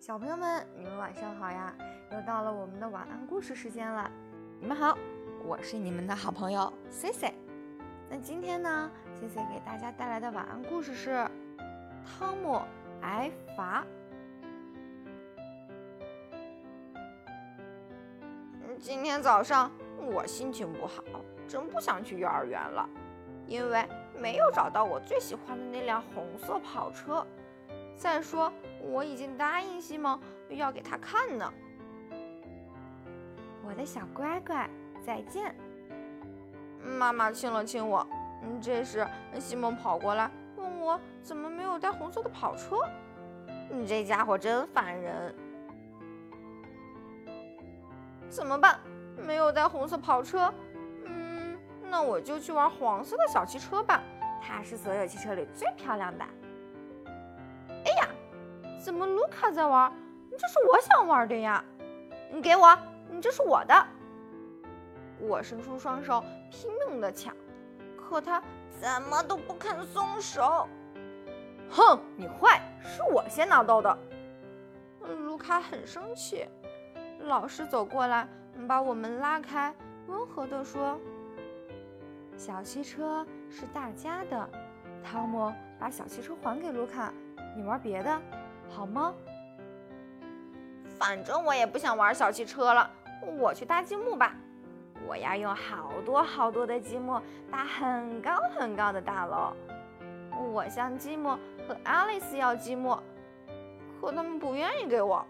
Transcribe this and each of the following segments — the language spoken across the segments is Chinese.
小朋友们，你们晚上好呀！又到了我们的晚安故事时间了。你们好，我是你们的好朋友 C C。那今天呢，C C 给大家带来的晚安故事是《汤姆挨罚》。今天早上我心情不好，真不想去幼儿园了，因为没有找到我最喜欢的那辆红色跑车。再说，我已经答应西蒙要给他看呢。我的小乖乖，再见。妈妈亲了亲我。嗯，这时西蒙跑过来问我怎么没有带红色的跑车。你这家伙真烦人。怎么办？没有带红色跑车。嗯，那我就去玩黄色的小汽车吧。它是所有汽车里最漂亮的。怎么卢卡在玩？这是我想玩的呀！你给我，你这是我的。我伸出双手拼命的抢，可他怎么都不肯松手。哼，你坏，是我先拿到的。卢卡很生气。老师走过来，把我们拉开，温和地说：“小汽车是大家的。汤姆，把小汽车还给卢卡。”你玩别的，好吗？反正我也不想玩小汽车了，我去搭积木吧。我要用好多好多的积木搭很高很高的大楼。我向积木和爱丽丝要积木，可他们不愿意给我。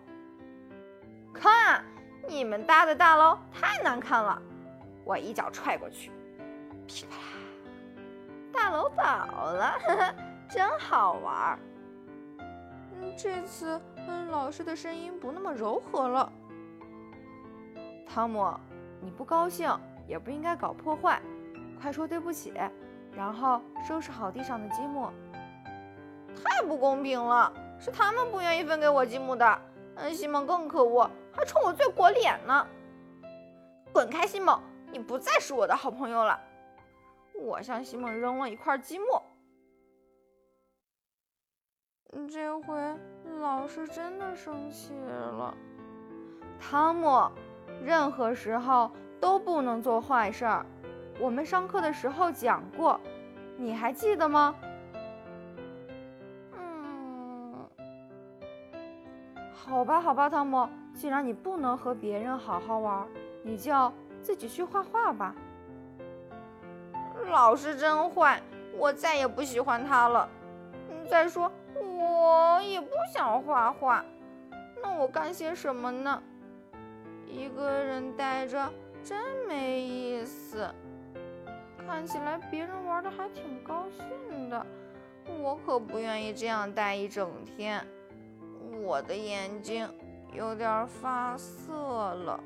看，你们搭的大楼太难看了，我一脚踹过去，噼啪啦，大楼倒了，呵呵，真好玩。这次，嗯，老师的声音不那么柔和了。汤姆，你不高兴也不应该搞破坏，快说对不起，然后收拾好地上的积木。太不公平了，是他们不愿意分给我积木的。嗯，西蒙更可恶，还冲我最国脸呢。滚开，西蒙，你不再是我的好朋友了。我向西蒙扔了一块积木。这回老师真的生气了。汤姆，任何时候都不能做坏事儿。我们上课的时候讲过，你还记得吗？嗯。好吧，好吧，汤姆，既然你不能和别人好好玩，你就自己去画画吧。老师真坏，我再也不喜欢他了。再说。我也不想画画，那我干些什么呢？一个人待着真没意思。看起来别人玩的还挺高兴的，我可不愿意这样待一整天。我的眼睛有点发涩了。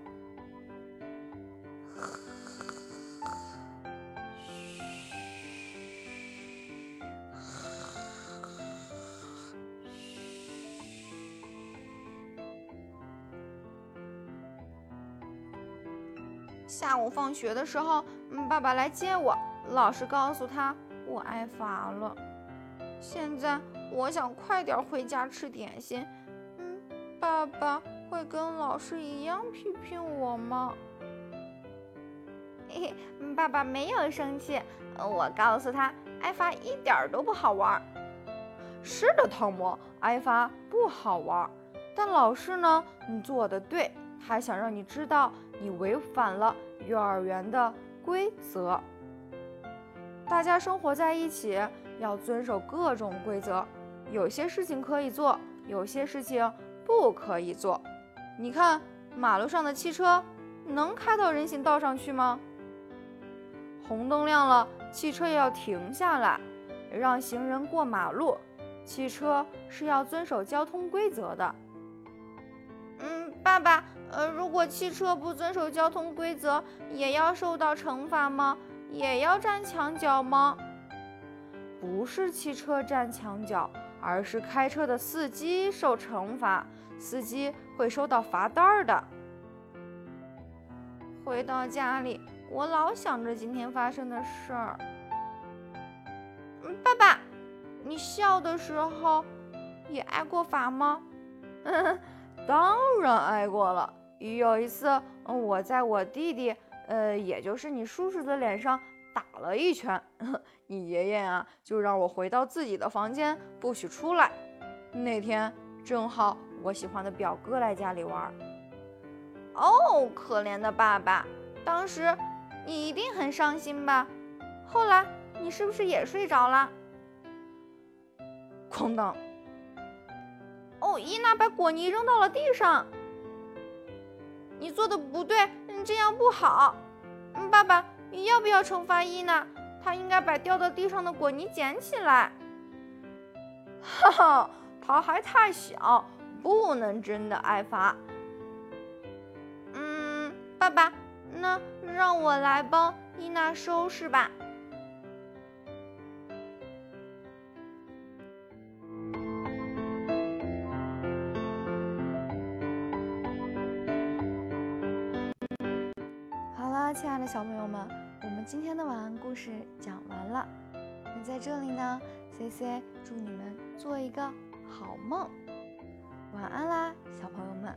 下午放学的时候，爸爸来接我。老师告诉他我挨罚了。现在我想快点回家吃点心。嗯，爸爸会跟老师一样批评我吗？嘿嘿，爸爸没有生气。我告诉他，挨罚一点都不好玩。是的，汤姆，挨罚不好玩。但老师呢？你做的对，他想让你知道你违反了。幼儿园的规则，大家生活在一起要遵守各种规则。有些事情可以做，有些事情不可以做。你看，马路上的汽车能开到人行道上去吗？红灯亮了，汽车要停下来，让行人过马路。汽车是要遵守交通规则的。嗯，爸爸。呃，如果汽车不遵守交通规则，也要受到惩罚吗？也要站墙角吗？不是汽车站墙角，而是开车的司机受惩罚，司机会收到罚单的。回到家里，我老想着今天发生的事儿。爸爸，你笑的时候也挨过罚吗？当然挨过了。有一次，我在我弟弟，呃，也就是你叔叔的脸上打了一拳，你爷爷啊，就让我回到自己的房间，不许出来。那天正好我喜欢的表哥来家里玩。哦，可怜的爸爸，当时你一定很伤心吧？后来你是不是也睡着了？哐当！哦，伊娜把果泥扔到了地上。你做的不对，你这样不好。爸爸，你要不要惩罚伊娜？她应该把掉到地上的果泥捡起来。哈哈，她还太小，不能真的挨罚。嗯，爸爸，那让我来帮伊娜收拾吧。亲爱的小朋友们，我们今天的晚安故事讲完了。那在这里呢，C C 祝你们做一个好梦，晚安啦，小朋友们。